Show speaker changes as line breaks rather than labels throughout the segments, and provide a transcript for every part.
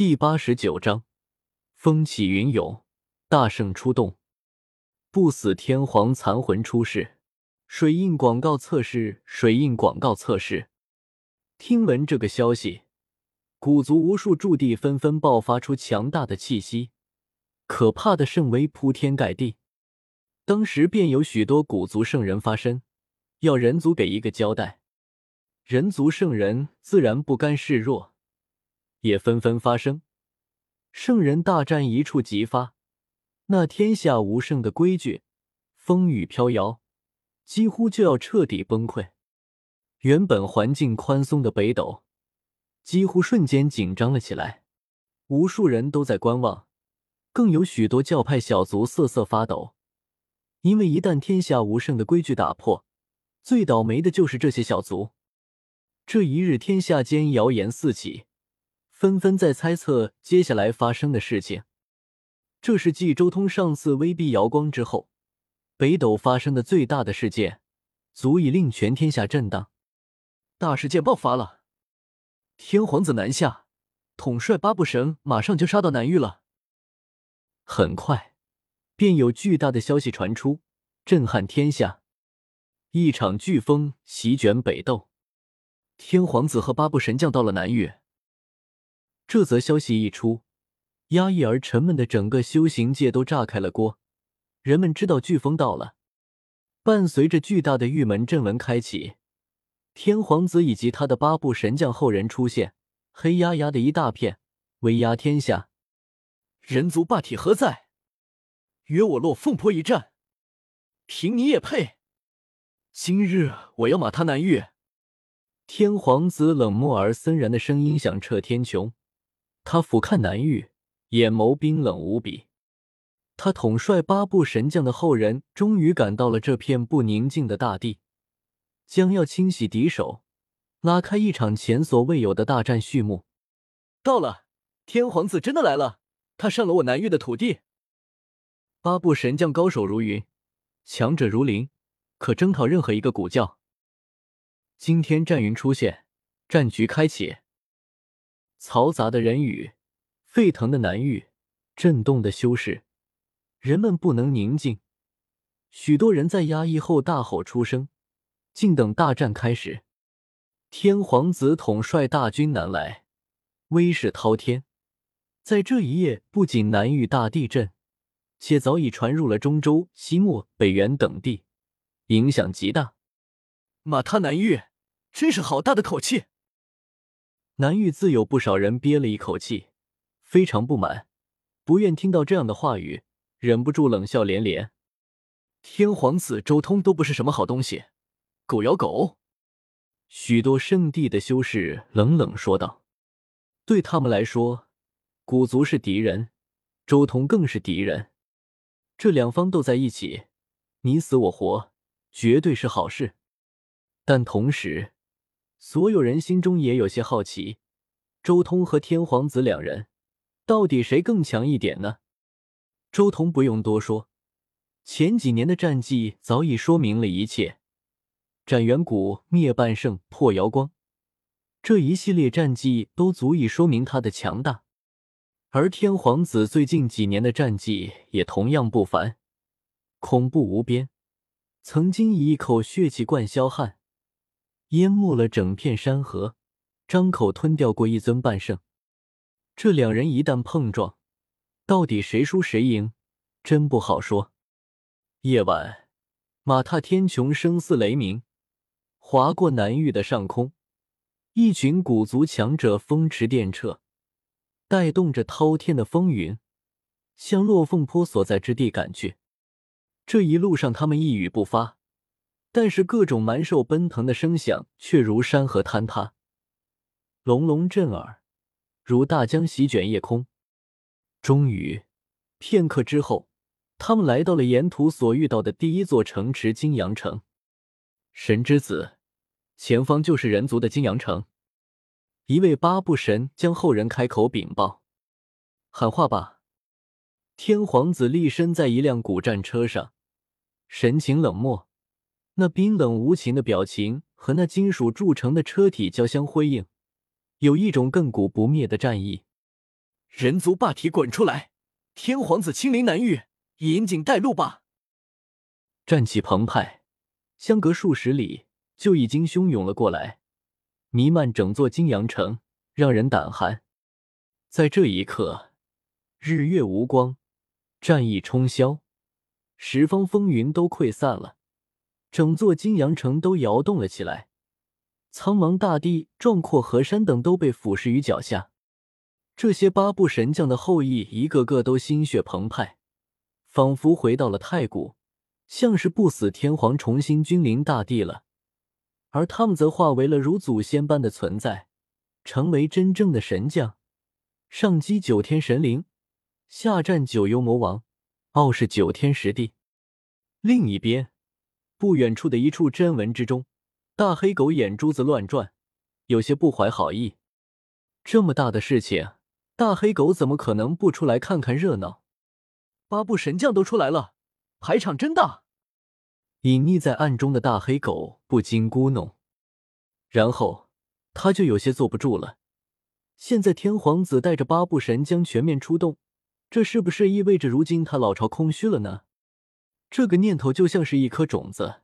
第八十九章，风起云涌，大圣出动，不死天皇残魂出世。水印广告测试，水印广告测试。听闻这个消息，古族无数驻地纷纷爆发出强大的气息，可怕的圣威铺天盖地。当时便有许多古族圣人发声，要人族给一个交代。人族圣人自然不甘示弱，也纷纷发声。圣人大战一触即发，那天下无圣的规矩，风雨飘摇。几乎就要彻底崩溃。原本环境宽松的北斗，几乎瞬间紧张了起来。无数人都在观望，更有许多教派小族瑟瑟发抖。因为一旦天下无圣的规矩打破，最倒霉的就是这些小族。这一日，天下间谣言四起，纷纷在猜测接下来发生的事情。这是继周通上次威逼瑶光之后。北斗发生的最大的事件，足以令全天下震荡。大事件爆发了，天皇子南下，统帅八部神马上就杀到南域了。很快，便有巨大的消息传出，震撼天下。一场飓风席卷北斗，天皇子和八部神将到了南域。这则消息一出，压抑而沉闷的整个修行界都炸开了锅。人们知道飓风到了，伴随着巨大的玉门阵纹开启，天皇子以及他的八部神将后人出现，黑压压的一大片，威压天下。人族霸体何在？约我落凤坡一战，凭你也配？今日我要马踏南域！天皇子冷漠而森然的声音响彻天穹，他俯瞰南域，眼眸冰冷无比。他统帅八部神将的后人，终于赶到了这片不宁静的大地，将要清洗敌手，拉开一场前所未有的大战序幕。到了，天皇子真的来了，他上了我南域的土地。八部神将高手如云，强者如林，可征讨任何一个古教。今天战云出现，战局开启，嘈杂的人语，沸腾的南域，震动的修士。人们不能宁静，许多人在压抑后大吼出声，静等大战开始。天皇子统帅大军南来，威势滔天。在这一夜，不仅南域大地震，且早已传入了中州、西漠、北原等地，影响极大。马他南域，真是好大的口气！南域自有不少人憋了一口气，非常不满，不愿听到这样的话语。忍不住冷笑连连，天皇子周通都不是什么好东西，狗咬狗。许多圣地的修士冷冷说道：“对他们来说，古族是敌人，周通更是敌人。这两方斗在一起，你死我活，绝对是好事。但同时，所有人心中也有些好奇：周通和天皇子两人，到底谁更强一点呢？”周通不用多说，前几年的战绩早已说明了一切。斩元古、灭半圣、破瑶光，这一系列战绩都足以说明他的强大。而天皇子最近几年的战绩也同样不凡，恐怖无边，曾经以一口血气灌霄汉，淹没了整片山河，张口吞掉过一尊半圣。这两人一旦碰撞，到底谁输谁赢，真不好说。夜晚，马踏天穹，声似雷鸣，划过南域的上空，一群古族强者风驰电掣，带动着滔天的风云，向落凤坡所在之地赶去。这一路上，他们一语不发，但是各种蛮兽奔腾的声响却如山河坍塌，隆隆震耳，如大江席卷夜空。终于，片刻之后，他们来到了沿途所遇到的第一座城池——金阳城。神之子，前方就是人族的金阳城。一位八部神将后人开口禀报：“喊话吧！”天皇子立身在一辆古战车上，神情冷漠，那冰冷无情的表情和那金属铸成的车体交相辉映，有一种亘古不灭的战意。
人族霸体滚出来！天皇子亲临南域，引颈带路吧！
战气澎湃，相隔数十里就已经汹涌了过来，弥漫整座金阳城，让人胆寒。在这一刻，日月无光，战意冲霄，十方风云都溃散了，整座金阳城都摇动了起来，苍茫大地、壮阔河山等都被俯视于脚下。这些八部神将的后裔，一个个都心血澎湃，仿佛回到了太古，像是不死天皇重新君临大地了。而他们则化为了如祖先般的存在，成为真正的神将，上击九天神灵，下战九幽魔王，傲视九天十地。另一边，不远处的一处真文之中，大黑狗眼珠子乱转，有些不怀好意。这么大的事情。大黑狗怎么可能不出来看看热闹？
八部神将都出来了，排场真大。
隐匿在暗中的大黑狗不禁咕哝，然后他就有些坐不住了。现在天皇子带着八部神将全面出动，这是不是意味着如今他老巢空虚了呢？这个念头就像是一颗种子，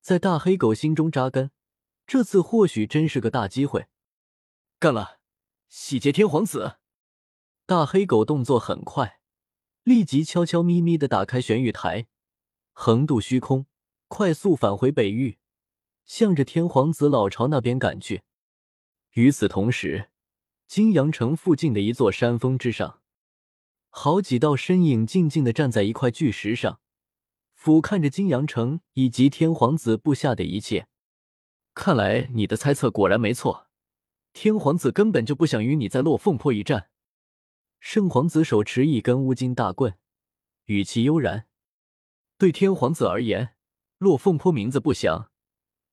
在大黑狗心中扎根。这次或许真是个大机会，
干了！洗劫天皇子！
大黑狗动作很快，立即悄悄咪咪的打开玄玉台，横渡虚空，快速返回北域，向着天皇子老巢那边赶去。与此同时，金阳城附近的一座山峰之上，好几道身影静静的站在一块巨石上，俯瞰着金阳城以及天皇子布下的一切。
看来你的猜测果然没错，天皇子根本就不想与你在落凤坡一战。
圣皇子手持一根乌金大棍，语气悠然。
对天皇子而言，落凤坡名字不详，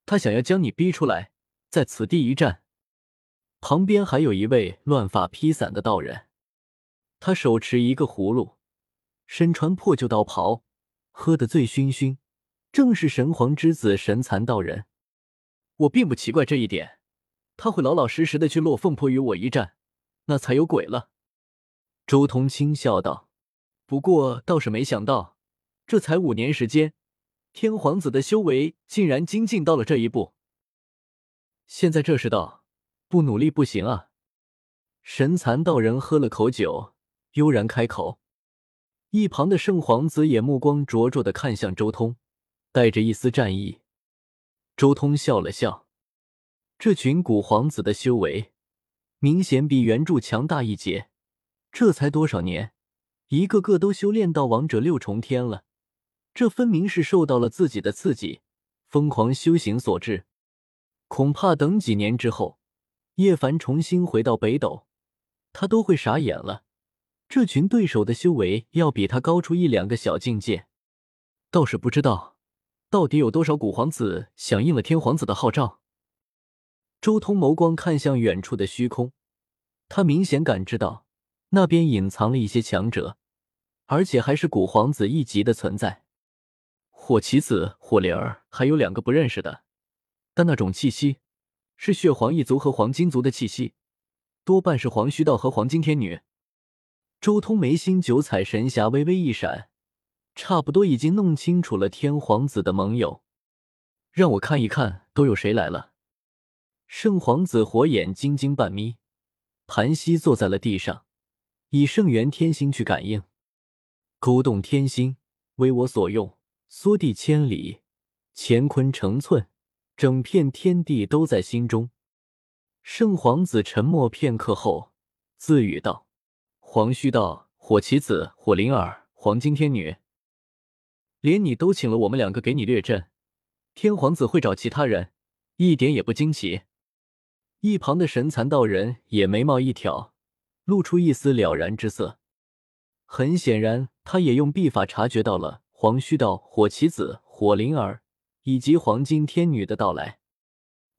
他想要将你逼出来，在此地一战。
旁边还有一位乱发披散的道人，他手持一个葫芦，身穿破旧道袍，喝得醉醺醺，正是神皇之子神蚕道人。
我并不奇怪这一点，他会老老实实的去落凤坡与我一战，那才有鬼了。
周通轻笑道：“
不过倒是没想到，这才五年时间，天皇子的修为竟然精进到了这一步。
现在这世道，不努力不行啊！”神蚕道人喝了口酒，悠然开口。一旁的圣皇子也目光灼灼的看向周通，带着一丝战意。周通笑了笑，这群古皇子的修为，明显比原著强大一截。这才多少年，一个个都修炼到王者六重天了，这分明是受到了自己的刺激，疯狂修行所致。恐怕等几年之后，叶凡重新回到北斗，他都会傻眼了。这群对手的修为要比他高出一两个小境界，
倒是不知道到底有多少古皇子响应了天皇子的号召。
周通眸光看向远处的虚空，他明显感知到。那边隐藏了一些强者，而且还是古皇子一级的存在。
火棋子、火灵儿，还有两个不认识的，但那种气息是血皇一族和黄金族的气息，多半是黄须道和黄金天女。
周通眉心九彩神霞微微一闪，差不多已经弄清楚了天皇子的盟友。
让我看一看都有谁来了。
圣皇子火眼金睛半眯，盘膝坐在了地上。以圣元天心去感应，勾动天心，为我所用。缩地千里，乾坤成寸，整片天地都在心中。圣皇子沉默片刻后，自语道：“
黄须道、火棋子、火灵儿、黄金天女，连你都请了我们两个给你掠阵，天皇子会找其他人，一点也不惊奇。”
一旁的神蚕道人也眉毛一挑。露出一丝了然之色，很显然，他也用秘法察觉到了黄须道、火棋子、火灵儿以及黄金天女的到来。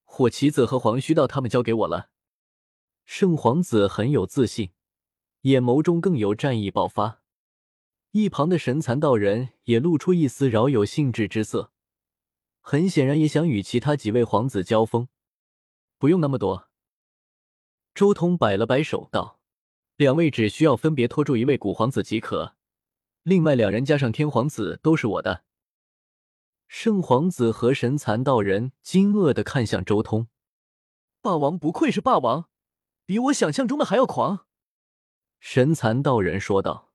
火棋子和黄须道他们交给我了。
圣皇子很有自信，眼眸中更有战意爆发。一旁的神残道人也露出一丝饶有兴致之色，很显然也想与其他几位皇子交锋。
不用那么多。
周通摆了摆手道。
两位只需要分别拖住一位古皇子即可，另外两人加上天皇子都是我的。
圣皇子和神残道人惊愕的看向周通，
霸王不愧是霸王，比我想象中的还要狂。
神蚕道人说道：“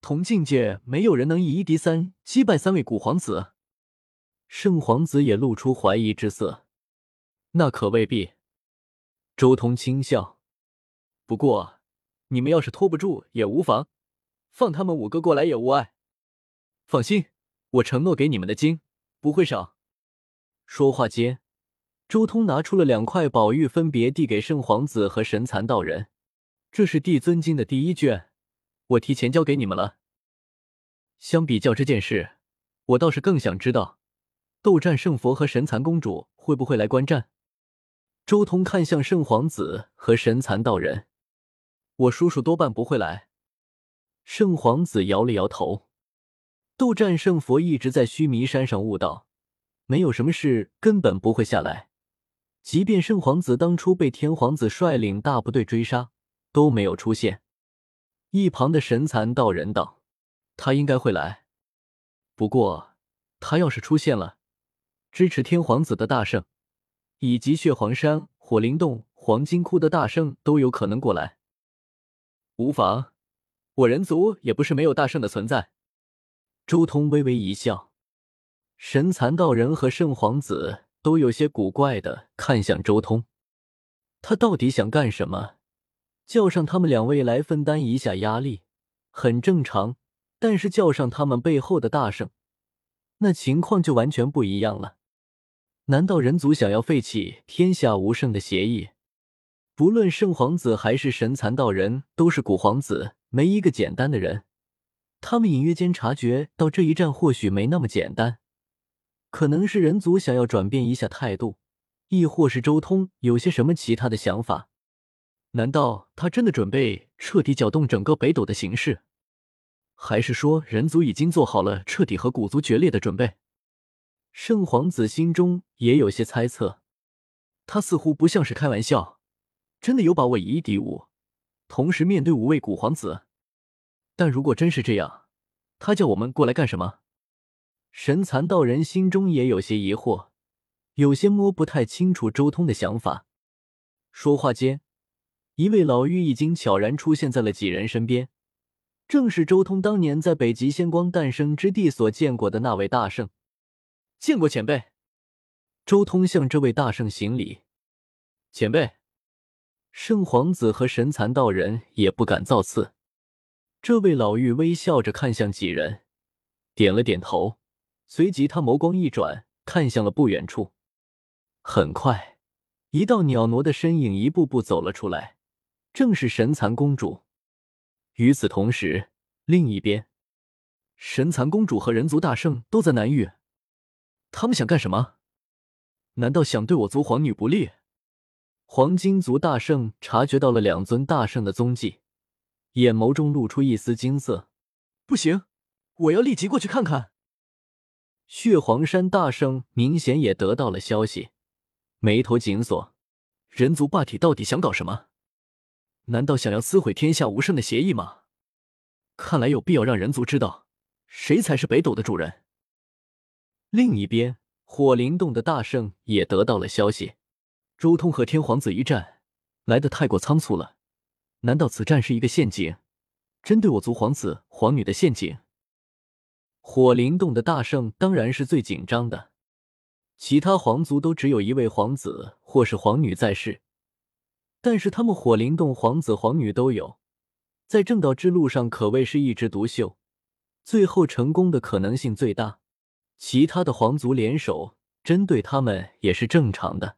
同境界没有人能以一敌三，击败三位古皇子。”
圣皇子也露出怀疑之色：“
那可未必。”
周通轻笑：“
不过你们要是拖不住也无妨，放他们五个过来也无碍。放心，我承诺给你们的金。”不会少。
说话间，周通拿出了两块宝玉，分别递给圣皇子和神蚕道人。
这是帝尊经的第一卷，我提前交给你们了。相比较这件事，我倒是更想知道，斗战胜佛和神蚕公主会不会来观战。
周通看向圣皇子和神蚕道人，
我叔叔多半不会来。
圣皇子摇了摇头。斗战胜佛一直在须弥山上悟道，没有什么事根本不会下来。即便圣皇子当初被天皇子率领大部队追杀，都没有出现。一旁的神蚕道人道：“
他应该会来，不过他要是出现了，支持天皇子的大圣，以及血皇山、火灵洞、黄金窟的大圣都有可能过来。无妨，我人族也不是没有大圣的存在。”
周通微微一笑，神蚕道人和圣皇子都有些古怪的看向周通，他到底想干什么？叫上他们两位来分担一下压力，很正常。但是叫上他们背后的大圣，那情况就完全不一样了。难道人族想要废弃天下无圣的协议？不论圣皇子还是神蚕道人，都是古皇子，没一个简单的人。他们隐约间察觉到这一战或许没那么简单，可能是人族想要转变一下态度，亦或是周通有些什么其他的想法。
难道他真的准备彻底搅动整个北斗的形势，还是说人族已经做好了彻底和古族决裂的准备？
圣皇子心中也有些猜测，
他似乎不像是开玩笑，真的有把握以一敌五，同时面对五位古皇子。但如果真是这样，他叫我们过来干什么？
神蚕道人心中也有些疑惑，有些摸不太清楚周通的想法。说话间，一位老妪已经悄然出现在了几人身边，正是周通当年在北极仙光诞生之地所见过的那位大圣。
见过前辈。
周通向这位大圣行礼。
前辈，
圣皇子和神蚕道人也不敢造次。这位老妪微笑着看向几人，点了点头，随即他眸光一转，看向了不远处。很快，一道袅娜的身影一步步走了出来，正是神蚕公主。与此同时，另一边，
神蚕公主和人族大圣都在南域，他们想干什么？难道想对我族皇女不利？
黄金族大圣察觉到了两尊大圣的踪迹。眼眸中露出一丝金色，
不行，我要立即过去看看。
血皇山大圣明显也得到了消息，眉头紧锁。
人族霸体到底想搞什么？难道想要撕毁天下无圣的协议吗？看来有必要让人族知道，谁才是北斗的主人。
另一边，火灵洞的大圣也得到了消息，
周通和天皇子一战来的太过仓促了。难道此战是一个陷阱，针对我族皇子皇女的陷阱？
火灵洞的大圣当然是最紧张的，其他皇族都只有一位皇子或是皇女在世，但是他们火灵洞皇子皇女都有，在正道之路上可谓是一枝独秀，最后成功的可能性最大。其他的皇族联手针对他们也是正常的。